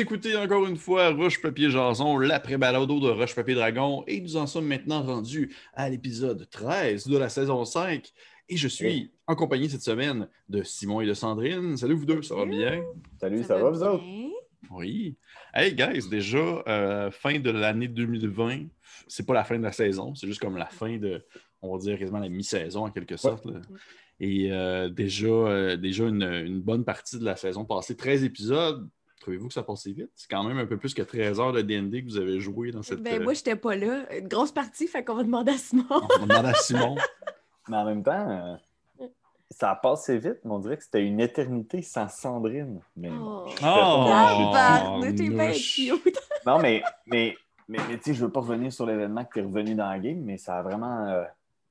oui, écoutez encore une fois Roche Papier Jason, l'après-balado de Roche Papier Dragon, et nous en sommes maintenant rendus à l'épisode 13 de la saison 5. Et je suis en compagnie cette semaine de Simon et de Sandrine. Salut vous deux, ça va bien? Salut, ça, va, vous autres? Oui. Hey guys, déjà, euh, fin de l'année 2020, c'est pas la fin de la saison, c'est juste comme la fin de, on va dire quasiment la mi-saison en quelque sorte. Et euh, déjà, euh, déjà une, une bonne partie de la saison passée, 13 épisodes. Trouvez-vous que ça passait vite? C'est quand même un peu plus que 13 heures de D&D que vous avez joué dans cette... Ben, euh, moi, j'étais pas là. Une grosse partie, fait qu'on va demander à Simon. On demande à Simon. Mais en même temps, euh, ça a passé vite, mais on dirait que c'était une éternité sans Sandrine. Mais Oh. Oh! bien cute. Non, mais, mais, mais, mais tu sais, je veux pas revenir sur l'événement que tu es revenu dans la game, mais ça a vraiment. euh,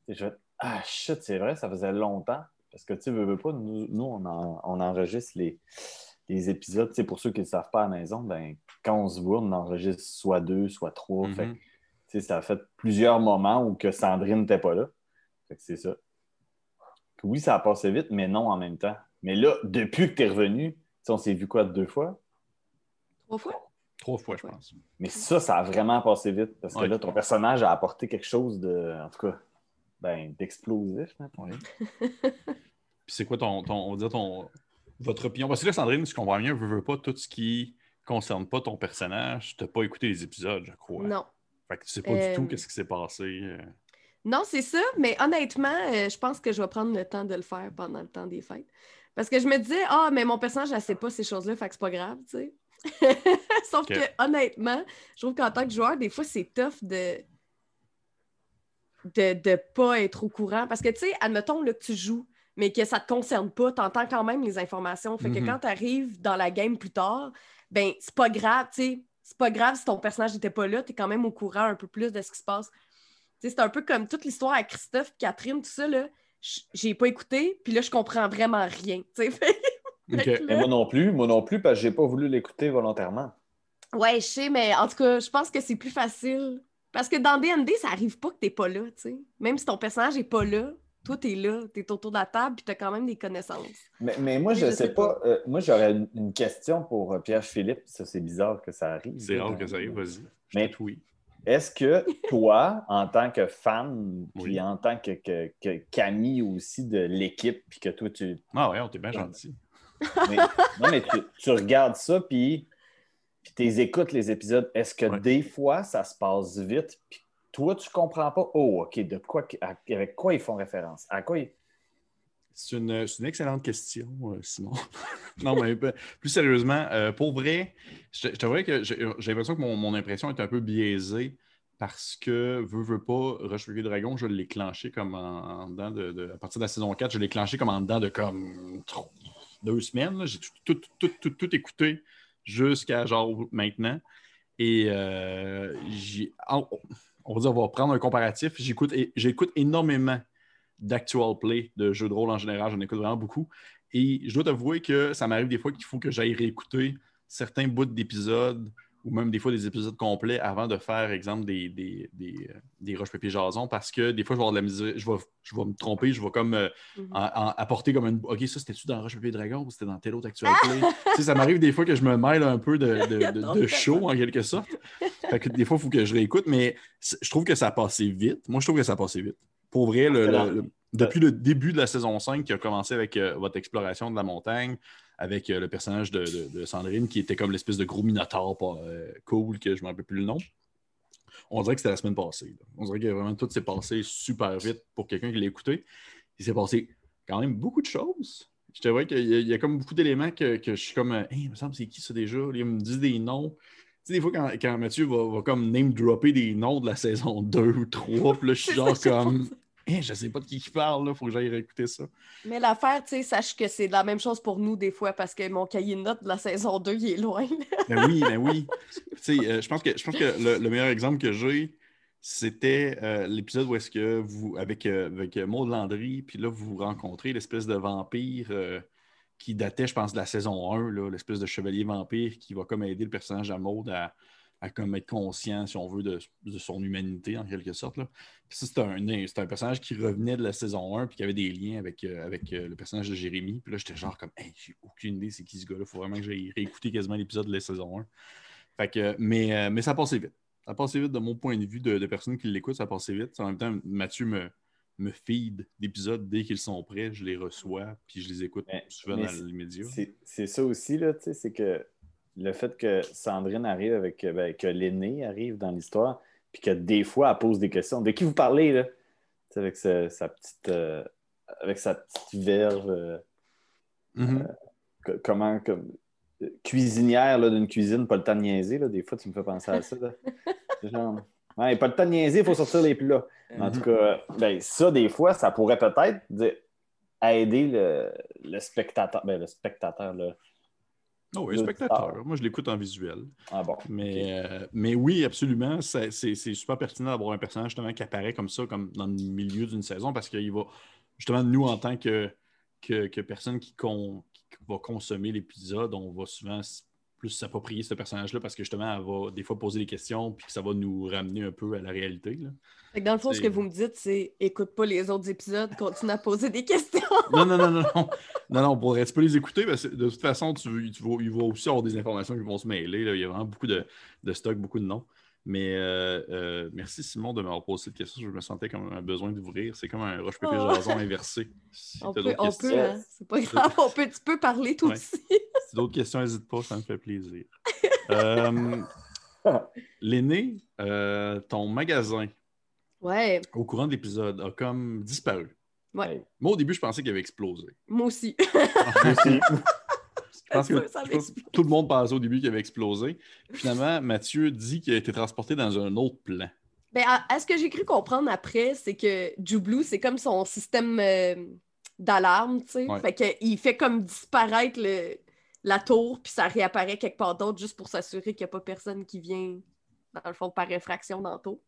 tu sais, je ah shit, c'est vrai, ça faisait longtemps. Parce que tu sais, veux, veux pas, nous, nous, on, en- on enregistre les, les épisodes. Sais, pour ceux qui ne le savent pas à la maison, ben, quand on se voit, on enregistre soit deux, soit trois. Mhm. Fait ça a fait plusieurs moments où que Sandrine n'était pas là. Fait que c'est ça. Oui, ça a passé vite, mais non en même temps. Mais là, depuis que tu es revenu, on s'est vu quoi deux fois? Trois fois? Trois fois, je pense. Mais ça, ça a vraiment passé vite. Parce que Ouais. là, ton personnage a apporté quelque chose de, en tout cas, ben, d'explosif. mettons. Puis c'est quoi ton, ton, on va dire ton, votre opinion? Parce que là, Sandrine, si je comprends bien, veut, veut pas tout ce qui concerne pas ton personnage. Tu n'as pas écouté les épisodes, je crois. Non. Fait que tu sais pas Euh, du tout qu'est-ce qui s'est passé. euh. Non, c'est ça, mais honnêtement, euh, je pense que je vais prendre le temps de le faire pendant le temps des fêtes. Parce que je me disais, ah, mais mon personnage, elle sait pas ces choses-là, fait que c'est pas grave, tu sais. Sauf que, honnêtement, je trouve qu'en tant que joueur, des fois, c'est tough de de ne pas être au courant. Parce que, tu sais, admettons là, que tu joues, mais que ça ne te concerne pas, tu entends quand même les informations. Fait que Mhm. quand tu arrives dans la game plus tard, ben c'est pas grave, tu sais. C'est pas grave si ton personnage n'était pas là, tu es quand même au courant un peu plus de ce qui se passe. Tu sais, c'est un peu comme toute l'histoire avec Christophe, Catherine, tout ça, là. J'ai pas écouté, puis là, je comprends vraiment rien. Fait là- moi non plus, moi non plus, parce que j'ai pas voulu l'écouter volontairement. Ouais, je sais, mais en tout cas, je pense que c'est plus facile. Parce que dans D&D, ça arrive pas que t'es pas là, tu sais. Même si ton personnage est pas là, toi, t'es là, t'es autour de la table, puis t'as quand même des connaissances. Mais, mais moi, je, je sais sais pas. euh, moi, j'aurais une, une question pour euh, Pierre-Philippe. Ça, c'est bizarre que ça arrive. C'est rare que ça arrive, vas-y. Mais- oui. Est-ce que toi, en tant que fan, puis Oui. en tant que, que, que qu'ami aussi de l'équipe, puis que toi, tu. Ah ouais, on t'est bien gentil. mais- non, mais tu, tu regardes ça, puis, puis tu écoutes les épisodes. Est-ce que Ouais. des fois, ça se passe vite, puis toi, tu comprends pas, oh, OK, de quoi, avec quoi ils font référence? À quoi ils. C'est une, une excellente question, euh, Simon. non, mais ben, plus sérieusement, euh, pour vrai, je que j'ai l'impression que mon, mon impression est un peu biaisée parce que, veux, veux pas, Rush Dragon, je l'ai clenché comme en, dedans de, À partir de la saison 4, je l'ai clenché comme en dedans de comme deux semaines. J'ai tout, tout, tout, tout, tout écouté jusqu'à genre maintenant. Et euh, j'ai- on, on va dire, on va prendre un comparatif. J'écoute j'écoute énormément d'actual play, de jeux de rôle en général. J'en écoute vraiment beaucoup. Et je dois t'avouer que ça m'arrive des fois qu'il faut que j'aille réécouter certains bouts d'épisodes ou même des fois des épisodes complets avant de faire, exemple, des, des, des, euh, des roches papier jason parce que des fois, je vais avoir de la misère, je vais, je vais me tromper, je vais comme euh, Mhm. en- en- apporter comme une. OK, ça, c'était-tu dans Roche Papier Dragon ou c'était dans tel autre actual play? tu sais, ça m'arrive des fois que je me mêle un peu de, de, show en quelque sorte. Fait que des fois, il faut que je réécoute, mais je trouve que ça a passé vite. Moi, je trouve que ça a passé vite. Pour vrai, le- le- le- depuis le début de la saison 5 qui a commencé avec euh, votre exploration de la montagne, avec euh, le personnage de, de- de Sandrine qui était comme l'espèce de gros minotaure euh, cool, que je ne me rappelle plus le nom. On dirait que c'était la semaine passée. là. On dirait que vraiment tout s'est passé super vite pour quelqu'un qui l'a écouté. Il s'est passé quand même beaucoup de choses. Je te vois qu'il y, a- il y a comme beaucoup d'éléments que, que je suis comme euh, Hey, il me semble c'est qui ça déjà? Il me dit des noms. Tu sais, des fois, quand, quand Mathieu va, va comme name dropper des noms de la saison 2 ou 3, puis là, je suis genre comme Hey, je sais pas de qui il parle, là, faut que j'aille réécouter ça. Mais l'affaire, tu sais, sache que c'est la même chose pour nous des fois parce que mon cahier de notes de la saison 2, il est loin. Ben oui, ben oui. Tu sais, euh, je pense que, je pense que le, le meilleur exemple que j'ai, c'était euh, l'épisode où est-ce que vous, avec, euh, avec Maud Landry, puis là, vous rencontrez l'espèce de vampire qui datait, je pense, de la saison 1, là, l'espèce de chevalier vampire qui va comme aider le personnage à Maud à, à comme être conscient, si on veut, de, de son humanité, en quelque sorte. Là. Puis ça, c'était un, c'était un personnage qui revenait de la saison 1 puis qui avait des liens avec, euh, avec euh, le personnage de Jérémy. Puis là, j'étais genre comme, hey, j'ai aucune idée c'est qui ce gars-là. Faut vraiment que j'aille réécouter quasiment l'épisode de la saison 1. Fait que, mais, euh, mais ça passait vite. Ça passait vite de mon point de vue de, de personnes qui l'écoutent, ça passait vite. En même temps, Mathieu me, me feed d'épisodes dès qu'ils sont prêts, je les reçois, puis je les écoute Mais- souvent mais dans l'immédiat. C'est- C'est ça aussi, là, tu sais, c'est que le fait que Sandrine arrive avec, euh, ben, que l'aîné arrive dans l'histoire, puis que des fois, elle pose des questions. De qui vous parlez, là? Tu sais, avec sa, sa petite, euh, avec sa petite verve, euh, Mhm. co- comment, comme, cuisinière là, d'une cuisine, pas le temps de niaiser, là. Des fois, tu me fais penser à ça, là. C'est genre, ouais, pas le temps de niaiser, il faut sortir les plats. En tout cas, ben, ça, des fois, ça pourrait peut-être aider le, le spectateur. Ben, le spectateur, là. Oh oui, spectateur. Moi, je l'écoute en visuel. Ah bon. Mais, euh, mais oui, absolument. C'est super pertinent d'avoir un personnage justement qui apparaît comme ça, comme dans le milieu d'une saison, parce qu'il va, justement, nous, en tant que, que, que personne qui, con- qui va consommer l'épisode, on va souvent plus s'approprier ce personnage-là parce que justement, elle va des fois poser des questions puis que ça va nous ramener un peu à la réalité. là. Fait que dans le fond, ce que vous me dites, c'est écoute pas les autres épisodes, continue à poser des questions. Non, non, non, non, non. Non, non, pour tu peux les écouter, parce que de toute façon, tu, tu vas, il va aussi avoir des informations qui vont se mêler. là. Il y a vraiment beaucoup de, de stock, beaucoup de noms. Mais euh, euh, merci Simon de m'avoir posé cette question. Je me sentais comme un besoin d'ouvrir. C'est comme un roche papier Oh. jason inversé. Si On peut, on peut, hein, c'est pas grave, on peut, tu peux parler toi Ouais. aussi. si d'autres questions, n'hésite pas, ça me fait plaisir. Euh, L'aîné, euh, ton magasin, Ouais, au courant de l'épisode, a comme disparu. ouais, Moi, au début, je pensais qu'il avait explosé. moi aussi. Moi aussi. Je pense que, Ça je pense que tout le monde pensait au début qu'il avait explosé. Finalement, Mathieu dit qu'il a été transporté dans un autre plan. Ben, à, à ce que j'ai cru comprendre après, c'est que Jublou, c'est comme son système euh, d'alarme, tu sais. Ouais. Fait qu'il fait comme disparaître le- la tour, puis ça réapparaît quelque part d'autre juste pour s'assurer qu'il n'y a pas personne qui vient, dans le fond, par réfraction dans la tour.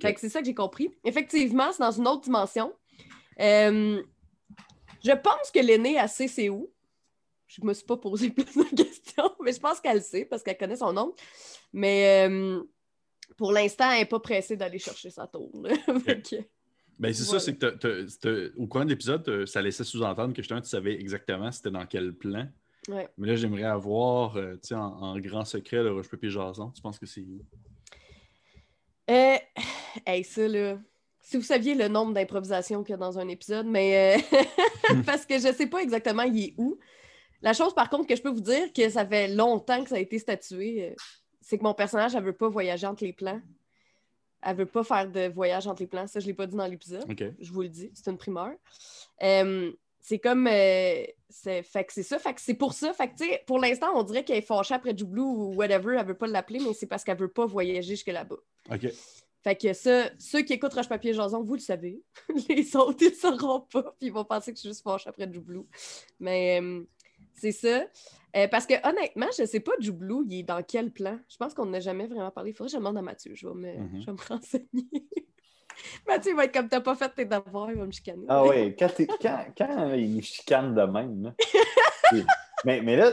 Fait que c'est ça que j'ai compris. Effectivement, c'est dans une autre dimension. Euh, je pense que l'aîné, sait c'est où. Je me suis pas posé plus de questions, mais je pense qu'elle sait parce qu'elle connaît son nom. Mais euh, pour l'instant, elle n'est pas pressée d'aller chercher sa tour. que- Ben, c'est Voilà. ça, c'est que t'as- t'as- t'as- au courant de l'épisode, t'as- ça laissait sous-entendre que justement, tu savais exactement c'était dans quel plan. ouais. Mais là, j'aimerais avoir, euh, tu sais, en, en grand secret, le roche-papier jason. Tu penses que c'est où? Euh, hey, ça, là. Si vous saviez le nombre d'improvisations qu'il y a dans un épisode, mais. euh, parce que je sais pas exactement il est où. La chose, par contre, que je peux vous dire, que ça fait longtemps que ça a été statué, euh, c'est que mon personnage, elle veut pas voyager entre les plans. Elle veut pas faire de voyage entre les plans. Ça, je l'ai pas dit dans l'épisode. Je vous le dis, c'est une primeur. Euh, c'est comme. euh, c'est, fait que c'est ça. Fait que c'est pour ça. Fait que, tu sais, pour l'instant, on dirait qu'elle est fâchée après Joublou ou whatever. Elle veut pas l'appeler, mais c'est parce qu'elle veut pas voyager jusque là-bas. OK. Fait que ça, ceux qui écoutent Roche Papier Jason, vous le savez. Les autres, ils ne sauront pas, puis ils vont penser que je suis juste fâchée après Joublou. Mais euh, c'est ça. Euh, parce que honnêtement, je ne sais pas Joublou, il est dans quel plan? Je pense qu'on n'a jamais vraiment parlé. Il faudrait que je demande à Mathieu. Je vais me, Mhm. je vais me renseigner. Mathieu il va être comme t'as pas fait tes devoirs, il va me chicaner. Ah ouais, quand, quand, quand il chicane de même, là. Mais, mais là,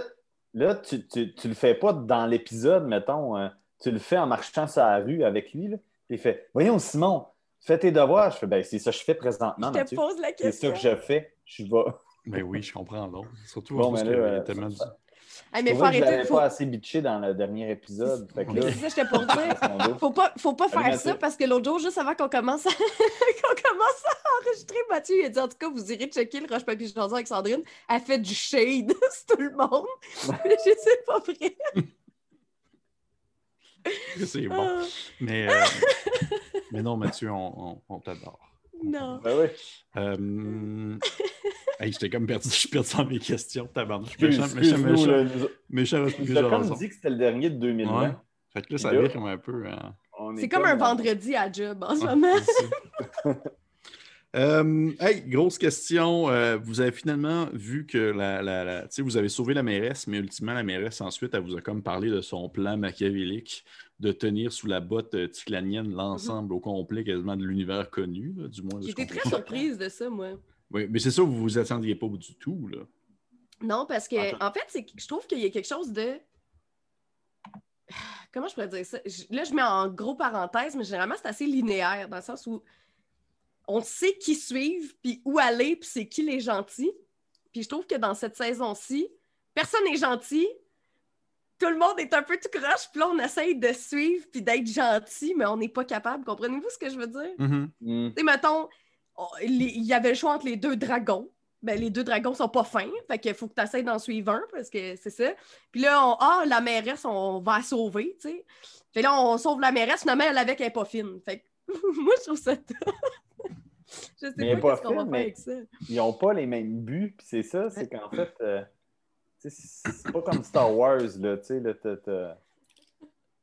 là tu, tu, tu le fais pas dans l'épisode, mettons, euh, tu le fais en marchant sur la rue avec lui, là. Il fait Voyons, Simon, fais tes devoirs. Je fais Ben, c'est ça que je fais présentement, je te Mathieu. pose la C'est ça question. que je fais. Je vais. Ben oui, je comprends donc. Surtout Bon, parce mais qu'il y a euh, tellement. Hey, mais faut que je pas assez bitché dans le dernier épisode. Fait que là, C'est ça, j'étais pour dire. Faut pas, faut pas faire ça parce que l'autre jour, juste avant qu'on commence, à... qu'on commence à enregistrer, Mathieu il a dit en tout cas, vous irez checker le roche-papier chanson avec Sandrine. Elle fait du shade sur tout le monde. Mais je sais pas vrai. C'est bon. Mais, euh, mais non, Mathieu, on, on- on t'adore. Non. Ben oui. Euh... hey, j'étais comme perdu, je suis perdu dans mes questions. Tabarnak. Excuse- Méchant, méchant, méchant, méchant a comme dit que c'était le dernier de 2020. Ouais. Fait que là, ça vire comme un peu... hein. C'est comme un vendredi à job en ce Ah, moment. Euh, hey, grosse question. Euh, vous avez finalement vu que la, vous avez sauvé la mairesse, mais ultimement, la mairesse, ensuite, elle vous a comme parlé de son plan machiavélique de tenir sous la botte euh, ticlanienne l'ensemble au complet quasiment de l'univers connu, là, du moins. J'étais très surprise de ça, moi. Oui, mais c'est ça, vous vous attendiez pas du tout, là. Non, parce que, Attends. en fait, je trouve qu'il y a quelque chose de. comment je pourrais dire ça? Je- là, je mets en gros parenthèse, mais généralement, c'est assez linéaire, dans le sens où on sait qui suivre, puis où aller, puis c'est qui les gentils. Puis je trouve que dans cette saison-ci, personne n'est gentil. Tout le monde est un peu tout croche, puis là, on essaye de suivre, puis d'être gentil, mais on n'est pas capable. Comprenez-vous ce que je veux dire? Mhm. Hmm. Tu sais, mettons, il y avait le choix entre les deux dragons. Ben, les deux dragons sont pas fins. Fait qu'il faut que tu essaies d'en suivre un parce que c'est ça. Puis là, on, ah, la mairesse, on va la sauver, tu sais. Fait là, on sauve la mairesse, finalement, elle avec elle est pas fine. Fait que moi, je trouve ça top. Je sais Mais pas, pas qu'est-ce qu'on va faire avec ça. Ils n'ont pas les mêmes buts, puis c'est ça, c'est qu'en fait, euh, c'est pas comme Star Wars, là, tu sais, là, t'as- t'as-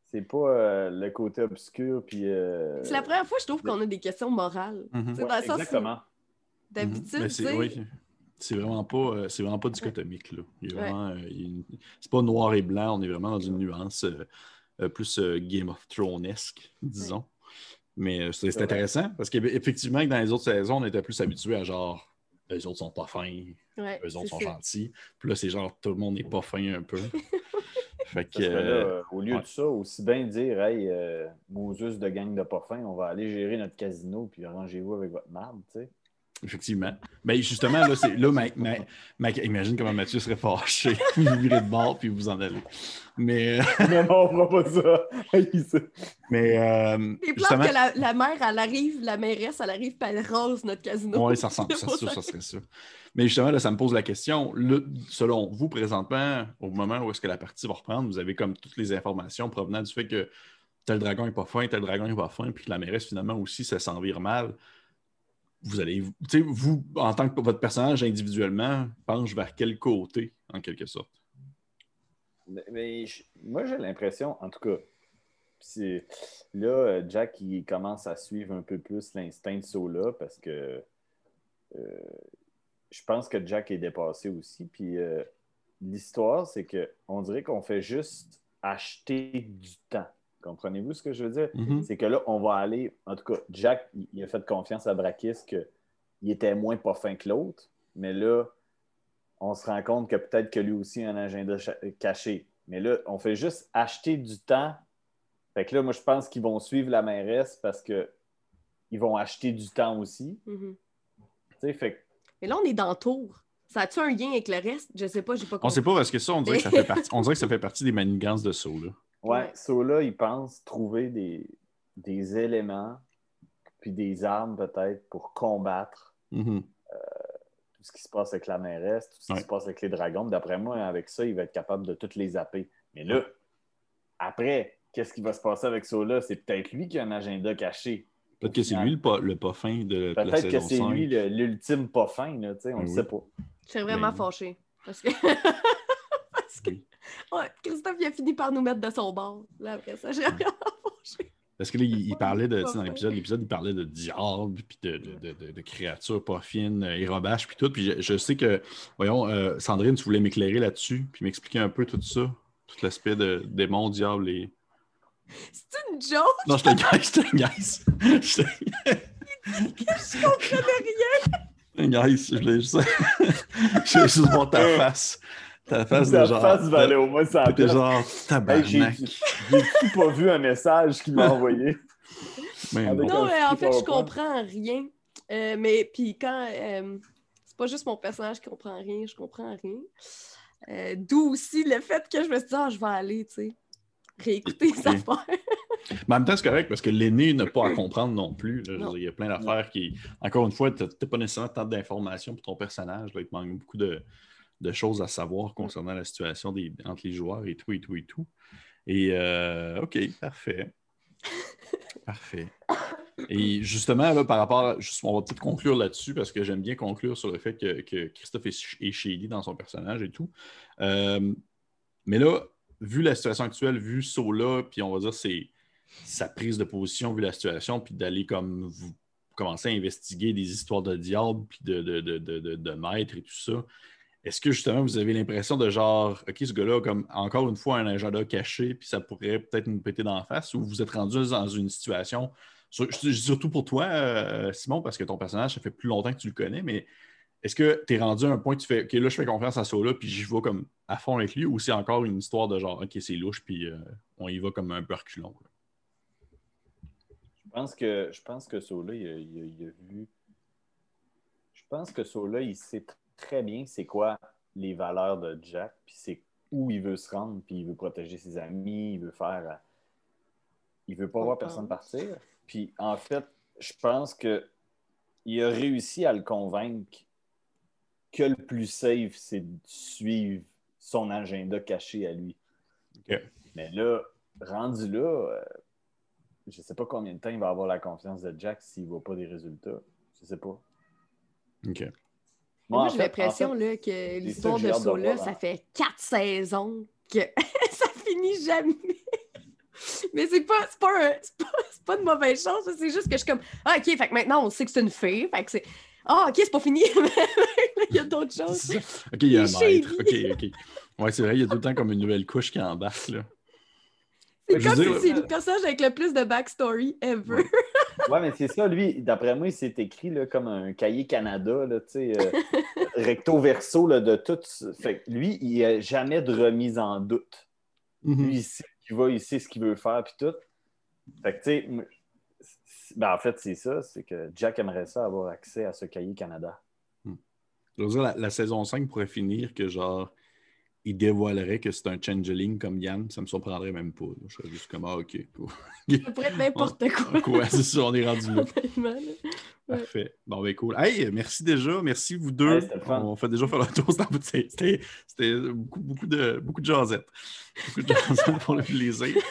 c'est pas euh, le côté obscur, puis... euh, C'est la première fois, je trouve, qu'on a des questions morales. Mhm. Tu sais, ouais, dans le sens où, exactement. d'habitude, Mais tu c'est oui, c'est vraiment pas euh, c'est vraiment pas dichotomique là. Il Ouais. vraiment, euh, une- c'est pas noir et blanc, on est vraiment dans une nuance euh, euh, plus euh, Game of Thrones-esque, disons. Mais c'est intéressant parce qu'effectivement, dans les autres saisons, on était plus habitué à genre les autres sont pas fins, ouais, eux autres sont ça. gentils. Puis là, c'est genre tout le monde n'est pas fin un peu. fait que là, euh, au lieu ouais. de ça, aussi bien dire, hey, euh, Moses de gang de pas fin, on va aller gérer notre casino, puis arrangez-vous avec votre marde, tu sais. Effectivement. Mais justement, là, c'est, là ma- ma- ma- imagine comment Mathieu serait fâché. vous virez de bord puis vous en allez. Mais, euh, non, non, on fera pas ça. Mais euh, justement, que la, la mère, elle arrive, la mairesse, elle arrive, puis elle rose notre casino. Oui, ça ressemble, ça, ça, ça serait ça. Mais justement, là, ça me pose la question. Le- selon vous, présentement, au moment où est-ce que la partie va reprendre, vous avez comme toutes les informations provenant du fait que tel dragon n'est pas fin, tel dragon n'est pas fin, puis que la mairesse, finalement, aussi, ça s'en vire mal. Vous allez, vous, en tant que votre personnage individuellement, penche vers quel côté, en quelque sorte? Mais, moi, j'ai l'impression, en tout cas, là, Jack, il commence à suivre un peu plus l'instinct de Sola parce que euh, je pense que Jack est dépassé aussi. Puis euh, l'histoire, c'est que on dirait qu'on fait juste acheter du temps. Comprenez-vous ce que je veux dire? Mhm. C'est que là, on va aller. En tout cas, Jack, il- a fait confiance à Brakis qu'il était moins pas fin que l'autre. Mais là, on se rend compte que peut-être que lui aussi a un agenda caché. Mais là, on fait juste acheter du temps. Fait que là, moi, je pense qu'ils vont suivre la mairesse parce que ils vont acheter du temps aussi. Mhm. Tu sais, fait que Mais là, on est dans Tour. Ça a-tu un lien avec le reste? Je sais pas, j'ai pas On compris. sait pas parce que ça, on dirait que ça fait partie, on dirait que ça fait partie des manigances de ça. Là. Ouais, Ouais. Sola, il pense trouver des, des éléments puis des armes peut-être pour combattre Mhm. tout ce qui se passe avec la mairesse, tout ce qui Ouais. se passe avec les dragons. D'après moi, avec ça, il va être capable de toutes les zapper. Mais là, après, qu'est-ce qui va se passer avec Sola? C'est peut-être lui qui a un agenda caché. Peut-être que c'est lui le pas, le pas fin de, la Peut-être que c'est 5. lui l'ultime pas fin, là, tu sais, on Oui, ne oui. sait pas. Je serais vraiment Ben. Parce que. parce que. Oui. Ouais, Christophe, il a fini par nous mettre de son bord. Là, après ça, j'ai vraiment fâchée. Parce que là, il, parlait de, tu pas sais, dans l'épisode, l'épisode, il parlait de diable, puis de, de, de- de- de créatures pas fines, euh, et robaches, puis tout. Puis je, je sais que, voyons, euh, Sandrine, tu voulais m'éclairer là-dessus, puis m'expliquer un peu tout ça, tout l'aspect de démons, diables et. C'est une joke? Non, je te gaise, je te gaise. Je te Je comprenais rien. je voulais juste. je voulais juste voir ta face. Ta face de genre. face va aller au moins ça T'es genre, Hey, j'ai tabarnak. j'ai pas vu un message qu'il m'a envoyé? Mais Avec non. Non, mais en fait, je comprends rien. Euh, mais puis quand. euh, c'est pas juste mon personnage qui comprend rien, je comprends rien. Euh, D'où aussi le fait que je me suis dit, ah, je vais aller, tu sais, réécouter les Ok. affaires. Mais en même temps, c'est correct parce que l'aîné n'a pas à comprendre non plus. là. Je veux Non. dire, il y a plein d'affaires qui. Encore une fois, tu n'as pas nécessairement tant d'informations pour ton personnage. là. Il te manque beaucoup de, de choses à savoir concernant la situation des, entre les joueurs et tout, et tout, et tout. Et euh, OK, parfait. Parfait. Et justement, là, par rapport, à- juste, on va peut-être conclure là-dessus parce que j'aime bien conclure sur le fait que, que Christophe est, shady dans son personnage et tout. Euh, mais là, vu la situation actuelle, vu Sola, puis on va dire c'est sa prise de position, vu la situation, puis d'aller comme vous commencer à investiguer des histoires de diable, puis de, de, de, de, de- de maîtres et tout ça. Est-ce que justement vous avez l'impression de genre, OK, ce gars-là, comme encore une fois, un agenda caché, puis ça pourrait peut-être nous péter dans la face, ou vous êtes rendu dans une situation, surtout pour toi, euh, Simon, parce que ton personnage, ça fait plus longtemps que tu le connais, mais est-ce que tu es rendu à un point où tu fais OK, là, je fais confiance à Sola, puis j'y vais comme à fond avec lui, ou c'est encore une histoire de genre OK, c'est louche, puis euh, on y va comme un peu reculon? Je pense que que Sola, il a, vu. Je pense que Sola, il sait très bien c'est quoi les valeurs de Jack, puis c'est où il veut se rendre, puis il veut protéger ses amis, il veut faire. Euh, il veut pas voir personne partir. Puis en fait, je pense que il a réussi à le convaincre que le plus safe, c'est de suivre son agenda caché à lui. Mais là, rendu là, euh, je ne sais pas combien de temps il va avoir la confiance de Jack s'il ne voit pas des résultats. Je ne sais pas. OK. Moi, j'ai l'impression que l'histoire de Sola, ça fait quatre saisons que ça finit jamais. Mais c'est pas, pas, pas, pas, de mauvaise chose, c'est juste que je suis comme Ah, ok, fait que maintenant on sait que c'est une fille. Fait que c'est Ah, ok, c'est pas fini. il y a d'autres choses. Ok, il y a un maître. Ok, ok. Ouais, c'est vrai, il y a tout le temps comme une nouvelle couche qui embarque. là. C'est comme si c'est le personnage avec le plus de backstory ever. ouais, mais c'est ça, lui, d'après moi, il s'est écrit là, comme un cahier Canada, là, euh, recto verso là, de tout. Fait lui, il n'y a jamais de remise en doute. Mm-hmm. Lui, il sait qu'il va, il sait ce qu'il veut faire, puis tout. Fait que, tu sais, ben, en fait, c'est ça, c'est que Jack aimerait ça avoir accès à ce cahier Canada. Hmm. Je veux dire, la, la, saison 5 pourrait finir que, genre, il dévoilerait que c'est un changeling comme Yann, ça me surprendrait même pas. Je serais juste comme, ah, OK. ça pourrait être n'importe quoi. c'est ça, on est rendu là. Parfait. Bon, ben cool. Hey, merci déjà. Merci vous deux. on fait déjà faire le tour. C'était beaucoup, beaucoup, de, beaucoup de jasettes. Beaucoup de jasettes pour le plaisir.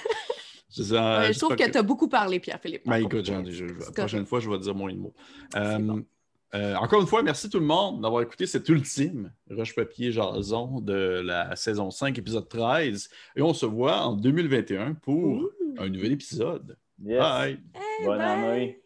Je, je trouve que, tu as beaucoup parlé, Pierre-Philippe. Ben, écoute, Jean, la prochaine fois, je vais dire moins de mots. Euh, euh, encore une fois, merci tout le monde d'avoir écouté cet ultime Roche-Papier Jason de la saison 5, épisode 13. Et on se voit en 2021 pour un nouvel épisode. Bye! Bonne année!